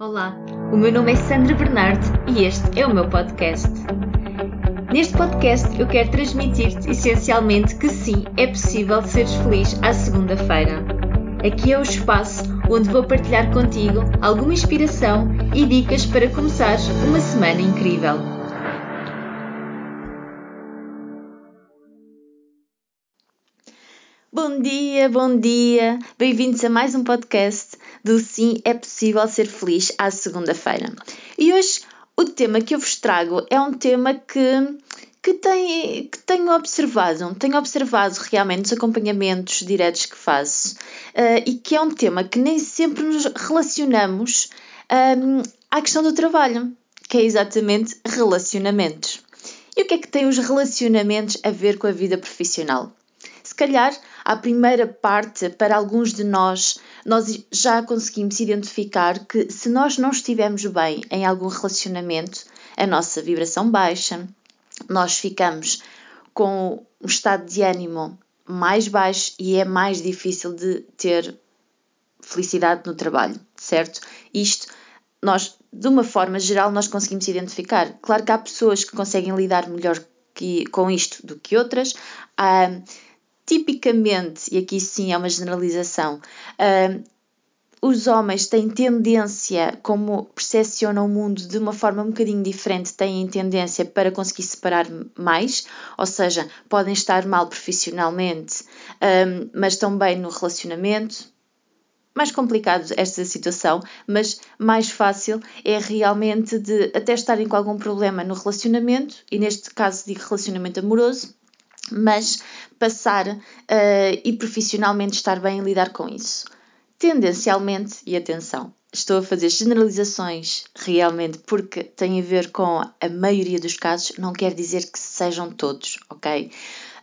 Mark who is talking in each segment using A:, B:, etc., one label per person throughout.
A: Olá, o meu nome é Sandra Bernardo e este é o meu podcast. Neste podcast eu quero transmitir-te essencialmente que sim, é possível seres feliz à segunda-feira. Aqui é o espaço onde vou partilhar contigo alguma inspiração e dicas para começar uma semana incrível. Bom dia, bom dia! Bem-vindos a mais um podcast do Sim é Possível Ser Feliz à segunda-feira. E hoje o tema que eu vos trago é um tema que, que, tem, que tenho observado, tenho observado realmente nos acompanhamentos diretos que faço uh, e que é um tema que nem sempre nos relacionamos um, à questão do trabalho, que é exatamente relacionamentos. E o que é que tem os relacionamentos a ver com a vida profissional? Se calhar, a primeira parte, para alguns de nós, nós já conseguimos identificar que se nós não estivermos bem em algum relacionamento, a nossa vibração baixa, nós ficamos com um estado de ânimo mais baixo e é mais difícil de ter felicidade no trabalho, certo? Isto nós, de uma forma geral, nós conseguimos identificar. Claro que há pessoas que conseguem lidar melhor que, com isto do que outras. Há, tipicamente, e aqui sim é uma generalização, uh, os homens têm tendência, como percepcionam o mundo de uma forma um bocadinho diferente, têm tendência para conseguir separar mais, ou seja, podem estar mal profissionalmente, um, mas estão bem no relacionamento. Mais complicado esta situação, mas mais fácil é realmente de até estarem com algum problema no relacionamento, e neste caso digo relacionamento amoroso, mas passar uh, e profissionalmente estar bem a lidar com isso. Tendencialmente, e atenção, estou a fazer generalizações realmente porque tem a ver com a maioria dos casos, não quer dizer que sejam todos, ok?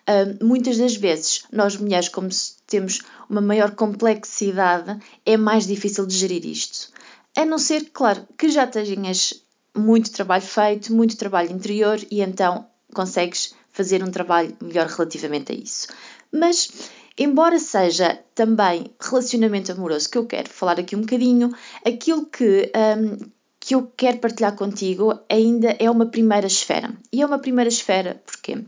A: Uh, muitas das vezes, nós mulheres, como temos uma maior complexidade, é mais difícil de gerir isto. A não ser, claro, que já tenhas muito trabalho feito, muito trabalho interior e então consegues fazer um trabalho melhor relativamente a isso. Mas, embora seja também relacionamento amoroso que eu quero falar aqui um bocadinho, aquilo que, um, que eu quero partilhar contigo ainda é uma primeira esfera. E é uma primeira esfera porque uh,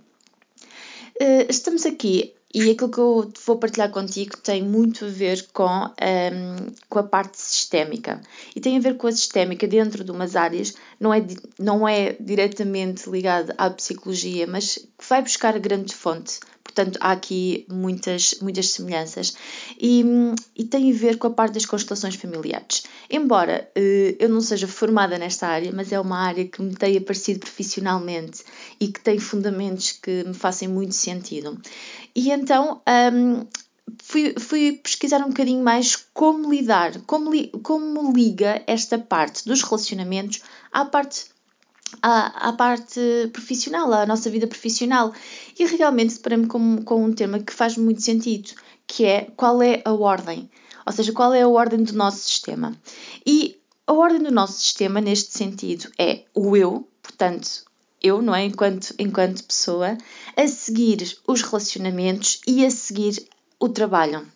A: estamos aqui e aquilo que eu vou partilhar contigo tem muito a ver com, um, com a parte sistémica. E tem a ver com a sistémica dentro de umas áreas, não é, não é diretamente ligada à psicologia, mas que vai buscar a grande fonte. Portanto, há aqui muitas, muitas semelhanças. E, e tem a ver com a parte das constelações familiares. Embora uh, eu não seja formada nesta área, mas é uma área que me tem aparecido profissionalmente e que tem fundamentos que me fazem muito sentido. E então um, fui, fui pesquisar um bocadinho mais como lidar, como, li, como liga esta parte dos relacionamentos à parte à, à, parte profissional, à nossa vida profissional. E realmente deparei-me com, com um tema que faz muito sentido, que é qual é a ordem, ou seja, qual é a ordem do nosso sistema. E a ordem do nosso sistema, neste sentido, é o eu, portanto, eu, não é? Enquanto, enquanto pessoa, a seguir os relacionamentos e a seguir o trabalho.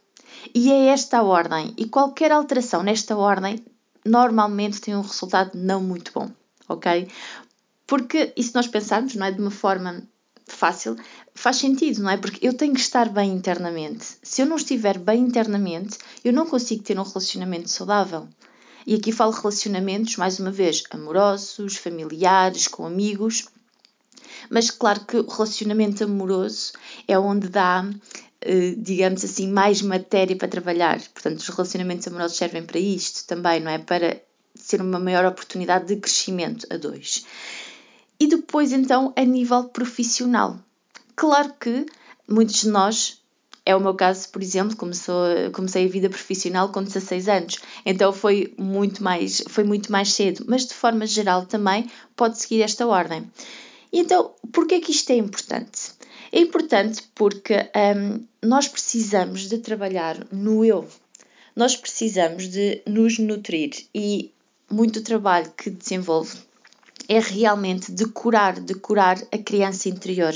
A: E é esta a ordem. E qualquer alteração nesta ordem normalmente tem um resultado não muito bom, ok? Porque, e se nós pensarmos, não é? De uma forma fácil, faz sentido, não é? Porque eu tenho que estar bem internamente. Se eu não estiver bem internamente, eu não consigo ter um relacionamento saudável. E aqui falo relacionamentos, mais uma vez, amorosos, familiares, com amigos. Mas claro que o relacionamento amoroso é onde dá, eh, digamos assim, mais matéria para trabalhar. Portanto, os relacionamentos amorosos servem para isto também, não é? Para ser uma maior oportunidade de crescimento a dois. E depois, então, a nível profissional. Claro que muitos de nós, é o meu caso, por exemplo, começou, comecei a vida profissional com 16 anos, então foi muito mais, foi muito mais cedo, mas de forma geral também pode seguir esta ordem. Então, por que é que isto é importante? É importante porque um, nós precisamos de trabalhar no eu. Nós precisamos de nos nutrir e muito trabalho que desenvolve é realmente de curar, de curar a criança interior.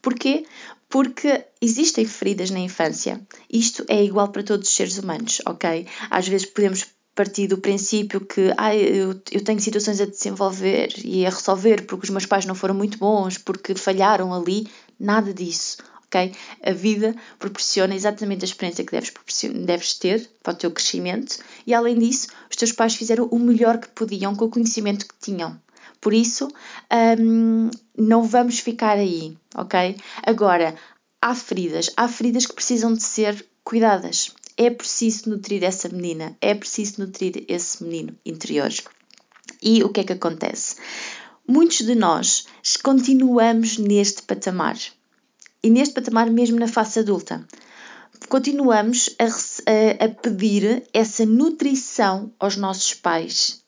A: Porquê? Porque existem feridas na infância. Isto é igual para todos os seres humanos, ok? Às vezes podemos partir do princípio que ah, eu, eu tenho situações a desenvolver e a resolver porque os meus pais não foram muito bons, porque falharam ali. Nada disso. ok? A vida proporciona exatamente a experiência que deves, deves ter para o teu crescimento e, além disso, os teus pais fizeram o melhor que podiam com o conhecimento que tinham. Por isso, um, não vamos ficar aí, ok? Agora, há feridas, há feridas que precisam de ser cuidadas. É preciso nutrir essa menina, é preciso nutrir esse menino interior. E o que é que acontece? Muitos de nós continuamos neste patamar. E neste patamar, mesmo na fase adulta. Continuamos a, a, a pedir essa nutrição aos nossos pais.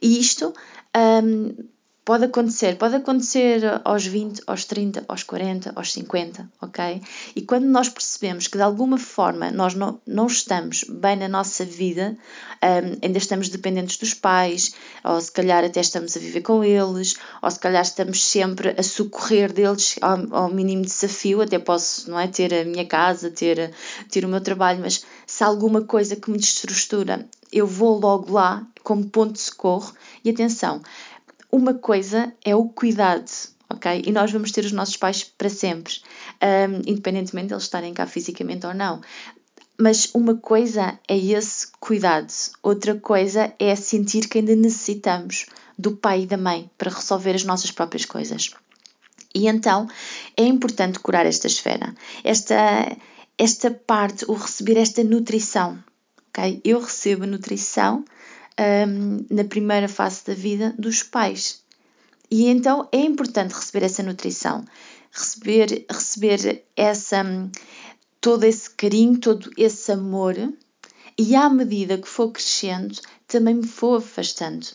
A: E isto um, Pode acontecer, pode acontecer aos 20, aos 30, aos 40, aos 50, ok? E quando nós percebemos que de alguma forma nós não, não estamos bem na nossa vida, um, ainda estamos dependentes dos pais, ou se calhar até estamos a viver com eles, ou se calhar estamos sempre a socorrer deles ao, ao mínimo desafio, até posso não é, ter a minha casa, ter, ter o meu trabalho, mas se há alguma coisa que me desestrutura, eu vou logo lá como ponto de socorro. E atenção, uma coisa é o cuidado, ok? E nós vamos ter os nossos pais para sempre, um, independentemente de eles estarem cá fisicamente ou não. Mas uma coisa é esse cuidado, outra coisa é sentir que ainda necessitamos do pai e da mãe para resolver as nossas próprias coisas. E então é importante curar esta esfera, esta, esta parte, o receber esta nutrição. ok? Eu recebo nutrição um, na primeira fase da vida dos pais. E então é importante receber essa nutrição, receber, receber essa, todo esse carinho, todo esse amor, e à medida que for crescendo, também me vou afastando.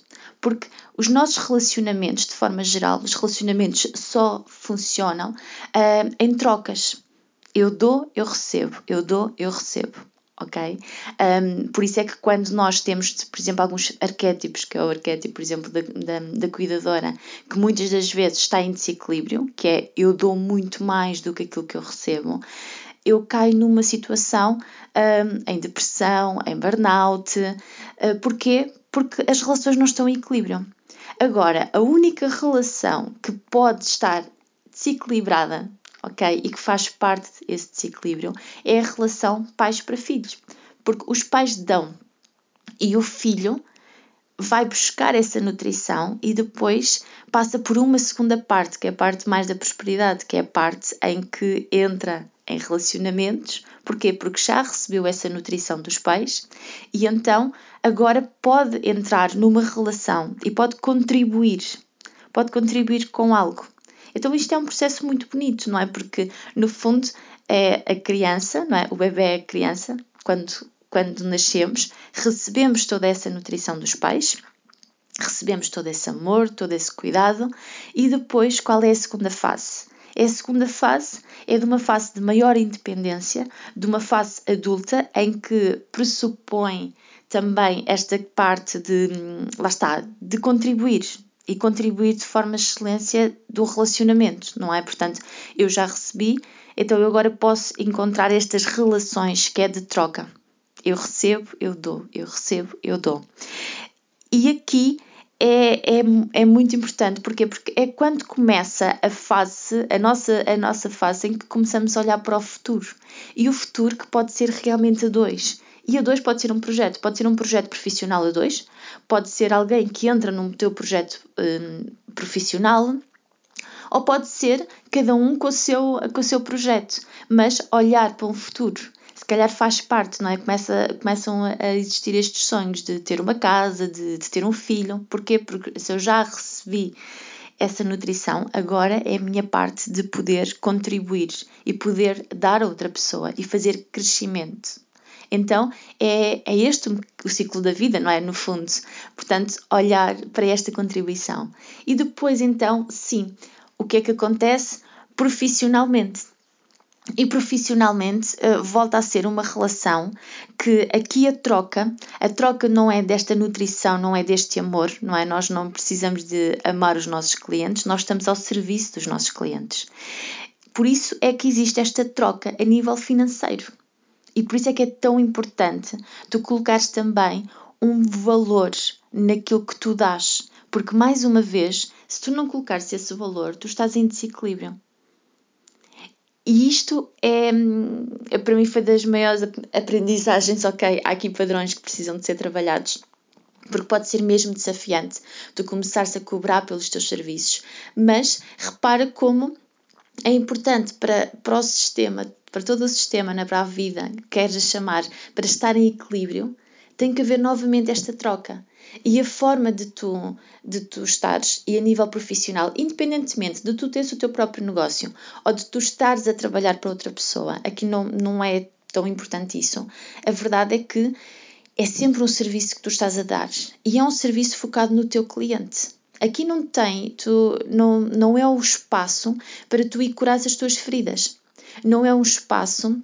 A: Porque os nossos relacionamentos, de forma geral, os relacionamentos só funcionam uh, em trocas. Eu dou, eu recebo, eu dou, eu recebo ok? Um, por isso é que quando nós temos, por exemplo, alguns arquétipos, que é o arquétipo, por exemplo, da, da, da, cuidadora, que muitas das vezes está em desequilíbrio, que é eu dou muito mais do que aquilo que eu recebo, eu caio numa situação um, em depressão, em burnout. Uh, porquê? Porque as relações não estão em equilíbrio. Agora, a única relação que pode estar desequilibrada ok? E que faz parte desse desequilíbrio é a relação pais para filhos. Porque os pais dão e o filho vai buscar essa nutrição e depois passa por uma segunda parte, que é a parte mais da prosperidade, que é a parte em que entra em relacionamentos. Porquê? Porque já recebeu essa nutrição dos pais e então agora pode entrar numa relação e pode contribuir, pode contribuir com algo. Então isto é um processo muito bonito, não é? Porque no fundo é a criança, não é? O bebê é a criança, quando, quando nascemos, recebemos toda essa nutrição dos pais, recebemos todo esse amor, todo esse cuidado, e depois qual é a segunda fase? É a segunda fase é de uma fase de maior independência, de uma fase adulta em que pressupõe também esta parte de, hum, lá está, de contribuir, e contribuir de forma excelência do relacionamento, não é? Portanto, eu já recebi, então eu agora posso encontrar estas relações que é de troca. Eu recebo, eu dou, eu recebo, eu dou. E aqui é, é, é muito importante, porquê? Porque é quando começa a fase, a nossa, a nossa fase em que começamos a olhar para o futuro. E o futuro que pode ser realmente a dois. E a dois pode ser um projeto, pode ser um projeto profissional a dois, pode ser alguém que entra no teu projeto um, profissional, ou pode ser cada um com o, seu, com o seu projeto, mas olhar para um futuro. Se calhar faz parte, não é? Começa, começam a existir estes sonhos de ter uma casa, de, de ter um filho. Porquê? Porque se eu já recebi essa nutrição, agora é a minha parte de poder contribuir e poder dar a outra pessoa e fazer crescimento. Então é, é este o ciclo da vida, não é? No fundo. Portanto, olhar para esta contribuição. E depois, então, sim, o que é que acontece profissionalmente? E profissionalmente uh, volta a ser uma relação que aqui a troca, a troca não é desta nutrição, não é deste amor, não é? Nós não precisamos de amar os nossos clientes, nós estamos ao serviço dos nossos clientes. Por isso é que existe esta troca a nível financeiro. E por isso é que é tão importante tu colocares também um valor naquilo que tu dás. Porque, mais uma vez, se tu não colocares esse valor, tu estás em desequilíbrio. E isto é, é, para mim, foi das maiores aprendizagens. Ok, há aqui padrões que precisam de ser trabalhados, porque pode ser mesmo desafiante tu começares a cobrar pelos teus serviços. Mas repara como é importante para, para o sistema, para todo o sistema, né, para a vida, queres chamar, para estar em equilíbrio, tem que haver novamente esta troca. E a forma de tu, de tu estares, e a nível profissional, independentemente de tu teres o teu próprio negócio ou de tu estares a trabalhar para outra pessoa, aqui não, não é tão importante isso. A verdade é que é sempre um serviço que tu estás a dar e é um serviço focado no teu cliente. Aqui não tem, tu, não, não é o espaço para tu ir curar as tuas feridas. Não é um espaço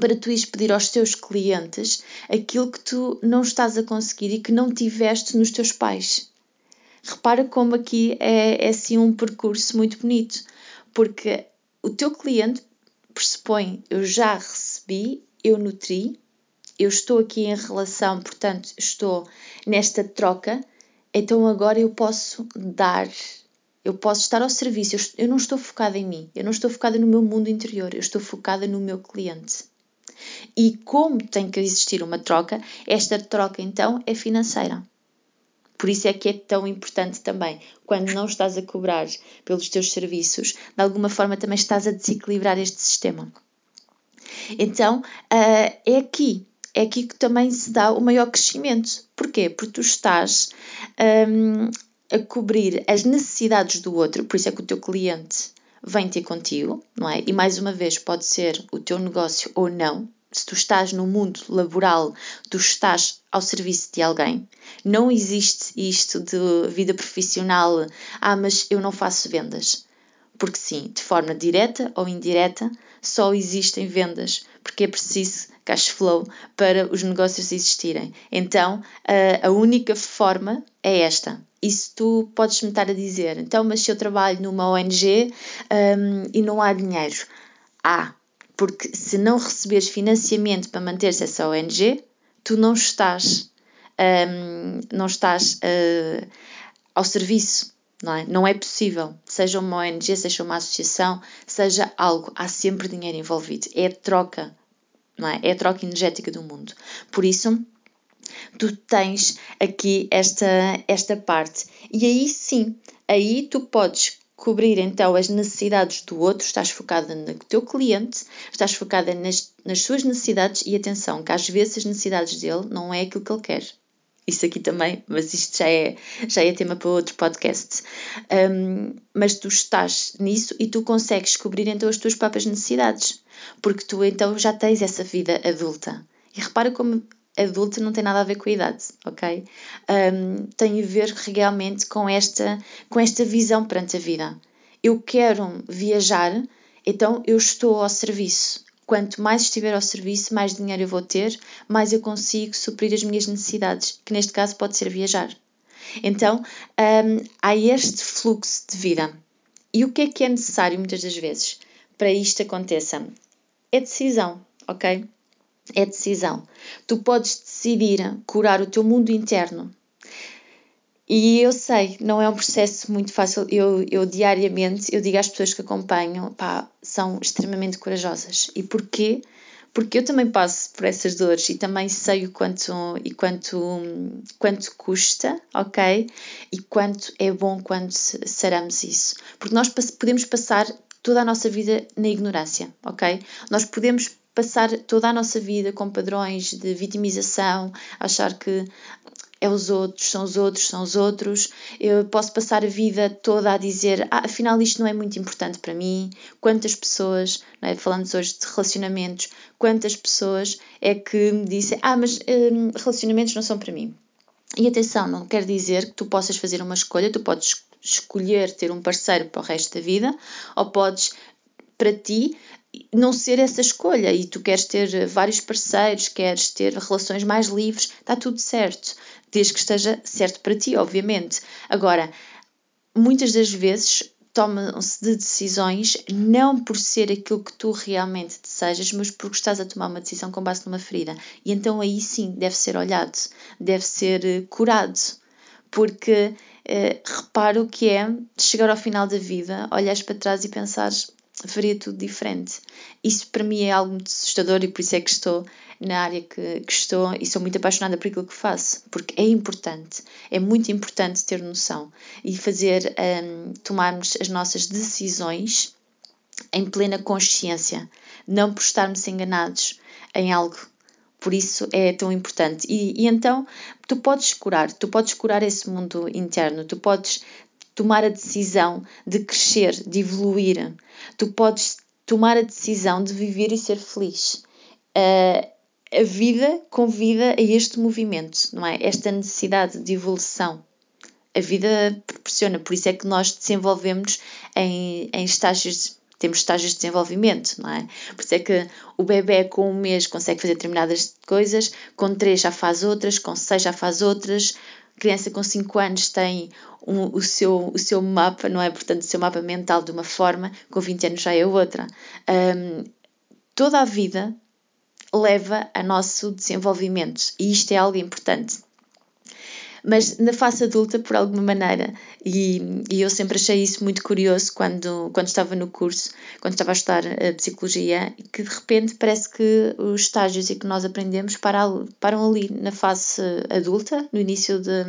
A: para tu ires pedir aos teus clientes aquilo que tu não estás a conseguir e que não tiveste nos teus pais. Repara como aqui é, é assim um percurso muito bonito, porque o teu cliente pressupõe eu já recebi, eu nutri, eu estou aqui em relação, portanto, estou nesta troca, então agora eu posso dar, eu posso estar ao serviço, eu, não estou focada em mim, eu não estou focada no meu mundo interior, eu estou focada no meu cliente. E como tem que existir uma troca, esta troca então é financeira. Por isso é que é tão importante também, quando não estás a cobrar pelos teus serviços, de alguma forma também estás a desequilibrar este sistema. Então, uh, é aqui, é aqui que também se dá o maior crescimento. Porquê? Porque tu estás um, a cobrir as necessidades do outro, por isso é que o teu cliente vem ter contigo, não é? E mais uma vez, pode ser o teu negócio ou não, se tu estás no mundo laboral, tu estás ao serviço de alguém. Não existe isto de vida profissional, ah, mas eu não faço vendas. Porque sim, de forma direta ou indireta, só existem vendas, porque é preciso cash flow para os negócios existirem. Então, a única forma é esta. Isso tu podes me estar a dizer, então, mas se eu trabalho numa ONG um, e não há dinheiro? Há, porque se não receberes financiamento para manter-se essa ONG, tu não estás, um, não estás uh, ao serviço. Não é? não é possível, seja uma ONG, seja uma associação, seja algo, há sempre dinheiro envolvido. É a troca, não é? É a troca energética do mundo. Por isso, tu tens aqui esta, esta parte. E aí sim, aí tu podes cobrir então as necessidades do outro, estás focada no teu cliente, estás focada nas, nas suas necessidades e atenção, que às vezes as necessidades dele não é aquilo que ele quer. Isso aqui também, mas isto já é, já é tema para outro podcast. Um, mas tu estás nisso e tu consegues cobrir então as tuas próprias necessidades, porque tu então já tens essa vida adulta. E repara como adulta não tem nada a ver com a idade, ok? Um, tem a ver realmente com esta, com esta visão perante a vida. Eu quero viajar, então eu estou ao serviço. Quanto mais estiver ao serviço, mais dinheiro eu vou ter, mais eu consigo suprir as minhas necessidades, que neste caso pode ser viajar. Então, um, há este fluxo de vida. E o que é que é necessário muitas das vezes para isto aconteça? É decisão, ok? é decisão. Tu podes decidir curar o teu mundo interno. E eu sei, não é um processo muito fácil. Eu, eu diariamente, eu digo às pessoas que acompanham, pá, são extremamente corajosas. E porquê? Porque eu também passo por essas dores e também sei o quanto e quanto quanto custa, ok? E quanto é bom quando saramos isso. Porque nós podemos passar toda a nossa vida na ignorância, ok? Nós podemos passar toda a nossa vida com padrões de vitimização, achar que é os outros, são os outros, são os outros. Eu posso passar a vida toda a dizer, ah, afinal isto não é muito importante para mim. Quantas pessoas, é? falando hoje de relacionamentos, quantas pessoas é que me dizem, ah, mas hum, relacionamentos não são para mim. E atenção, não quer dizer que tu possas fazer uma escolha, tu podes escolher ter um parceiro para o resto da vida, ou podes, para ti, não ser essa escolha e tu queres ter vários parceiros, queres ter relações mais livres, está tudo certo, desde que esteja certo para ti, obviamente. Agora, muitas das vezes tomam-se de decisões não por ser aquilo que tu realmente desejas, mas porque estás a tomar uma decisão com base numa ferida. E então aí sim deve ser olhado, deve ser eh, curado, porque eh, repara o que é chegar ao final da vida, olhares para trás e pensares faria tudo diferente. Isso para mim é algo muito assustador e por isso é que estou na área que, que, estou e sou muito apaixonada por aquilo que faço, porque é importante, é muito importante ter noção e fazer, um, tomarmos as nossas decisões em plena consciência, não por estarmos enganados em algo. Por isso é tão importante. E, e então tu podes curar, tu podes curar esse mundo interno, tu podes tomar a decisão de crescer, de evoluir, tu podes tomar a decisão de viver e ser feliz. Uh, a vida convida a este movimento, não é? Esta necessidade de evolução. A vida proporciona, por isso é que nós desenvolvemos em, em estágios, temos estágios de desenvolvimento, não é? Por isso é que o bebê com um mês consegue fazer determinadas coisas, com três já faz outras, com seis já faz outras, criança com 5 anos tem um, o, seu, o seu mapa, não é? Portanto, o seu mapa mental de uma forma, com 20 anos já é outra. Um, toda a vida leva a nosso desenvolvimento e isto é algo importante. Mas na fase adulta, por alguma maneira, e, e, eu sempre achei isso muito curioso quando, quando estava no curso, quando estava a estudar a psicologia, que de repente parece que os estágios e que nós aprendemos param, param ali na fase adulta, no início de,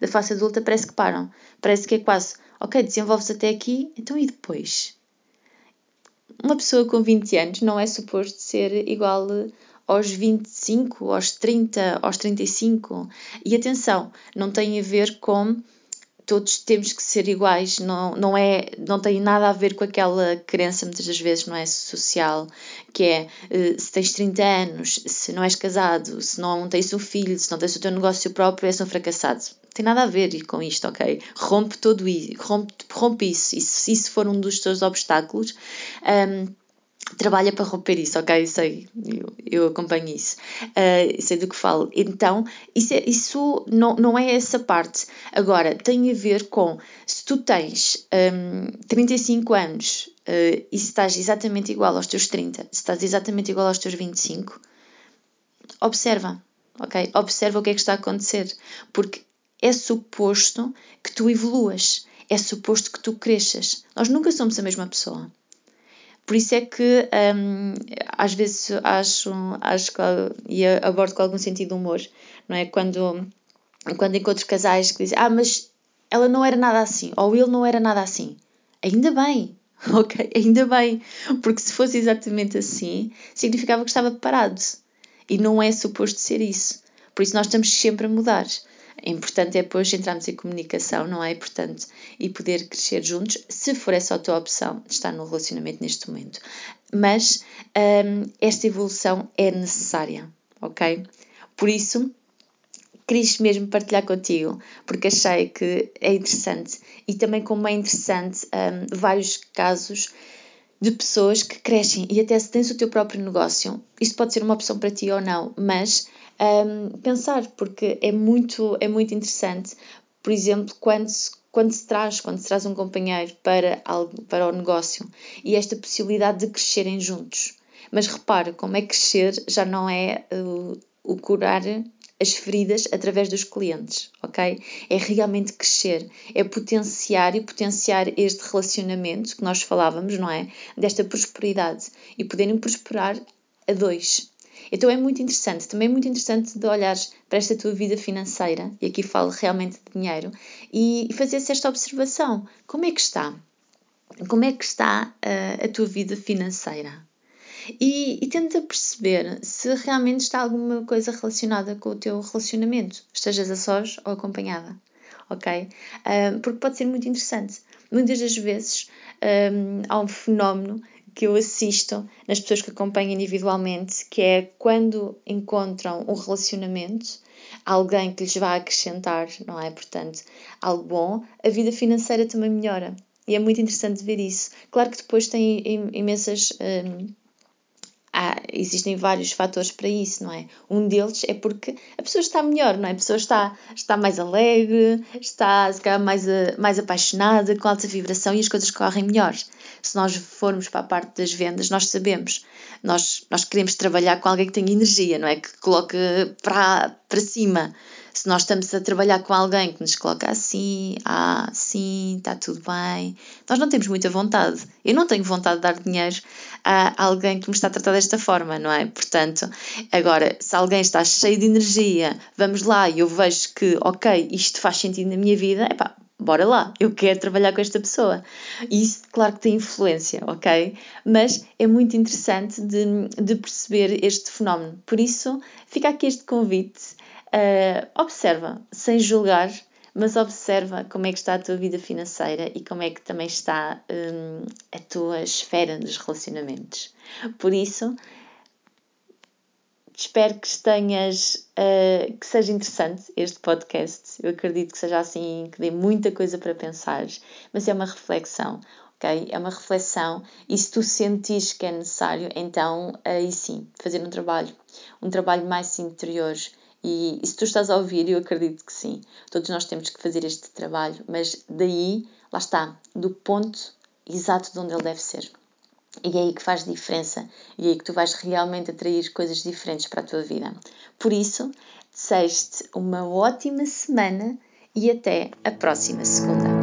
A: da fase adulta, parece que param. Parece que é quase, ok, desenvolves até aqui, então e depois? Uma pessoa com 20 anos não é suposto ser igual aos 25, aos 30, aos 35. E atenção, não tem a ver com todos temos que ser iguais, não, não, é, não tem nada a ver com aquela crença, muitas das vezes, não é social, que é eh, se tens 30 anos, se não és casado, se não tens um filho, se não tens o teu negócio próprio, és um fracassado. Tem nada a ver com isto, ok? Rompe todo isso, rompe, rompe isso. E se isso for um dos teus obstáculos, um, trabalha para romper isso, ok? Sei, eu, eu acompanho isso, uh, sei do que falo. Então, isso, é, isso não, não é essa parte. Agora, tem a ver com se tu tens um, 35 anos uh, e se estás exatamente igual aos teus 30, se estás exatamente igual aos teus 25, observa, ok? Observa o que é que está a acontecer, porque é suposto que tu evoluas, é suposto que tu cresças. Nós nunca somos a mesma pessoa. Por isso é que um, às vezes acho, acho que, e abordo com algum sentido de humor, não é? Quando, quando encontro casais que dizem, ah, mas ela não era nada assim, ou ele não era nada assim. Ainda bem, ok? Ainda bem, porque se fosse exatamente assim, significava que estava parado. E não é suposto ser isso. Por isso nós estamos sempre a mudar. É importante é depois entrarmos em comunicação, não é? Portanto, e poder crescer juntos, se for essa a tua opção de estar no relacionamento neste momento. Mas um, esta evolução é necessária, ok? Por isso, quis mesmo partilhar contigo, porque achei que é interessante e também como é interessante um, vários casos de pessoas que crescem e até se tens o teu próprio negócio, isto pode ser uma opção para ti ou não, mas um, pensar, porque é muito, é muito interessante, por exemplo, quando se, quando se traz, quando se traz um companheiro para, algo, para o negócio e esta possibilidade de crescerem juntos. Mas repara, como é crescer já não é uh, o curar as feridas através dos clientes, ok? É realmente crescer, é potenciar e potenciar este relacionamento que nós falávamos, não é? Desta prosperidade e poderem prosperar a dois. Então é muito interessante, também é muito interessante de olhares para esta tua vida financeira, e aqui falo realmente de dinheiro, e fazer-se esta observação: como é que está? Como é que está uh, a tua vida financeira? E, e tenta perceber se realmente está alguma coisa relacionada com o teu relacionamento, estejas a sós ou acompanhada, ok? Porque pode ser muito interessante. Muitas das vezes um, há um fenómeno que eu assisto nas pessoas que acompanho individualmente, que é quando encontram um relacionamento, alguém que lhes vai acrescentar, não é? Portanto, algo bom, a vida financeira também melhora. E é muito interessante ver isso. Claro que depois tem imensas. Existem vários fatores para isso, não é? Um deles é porque a pessoa está melhor, não é? A pessoa está, está mais alegre, está se calhar, mais, mais apaixonada, com alta vibração e as coisas correm melhor. Se nós formos para a parte das vendas, nós sabemos, nós, nós queremos trabalhar com alguém que tenha energia, não é? Que coloque para, para cima se nós estamos a trabalhar com alguém que nos coloca assim, ah, sim, está tudo bem, nós não temos muita vontade. Eu não tenho vontade de dar dinheiro a alguém que me está a tratar desta forma, não é? Portanto, agora, se alguém está cheio de energia, vamos lá e eu vejo que, ok, isto faz sentido na minha vida, epá, bora lá, eu quero trabalhar com esta pessoa. E isso, claro que tem influência, ok? Mas é muito interessante de, de perceber este fenómeno. Por isso, fica aqui este convite Uh, observa, sem julgar, mas observa como é que está a tua vida financeira e como é que também está um, a tua esfera dos relacionamentos. Por isso, espero que tenhas, uh, que seja interessante este podcast. Eu acredito que seja assim, que dê muita coisa para pensar, mas é uma reflexão. ok? É uma reflexão e se tu sentires que é necessário, então aí sim, fazer um trabalho, um trabalho mais interior, e, e, se tu estás a ouvir, eu acredito que sim. Todos nós temos que fazer este trabalho, mas daí, lá está, do ponto exato de onde ele deve ser. E é aí que faz diferença. E é aí que tu vais realmente atrair coisas diferentes para a tua vida. Por isso, desejo-te uma ótima semana e até a próxima segunda.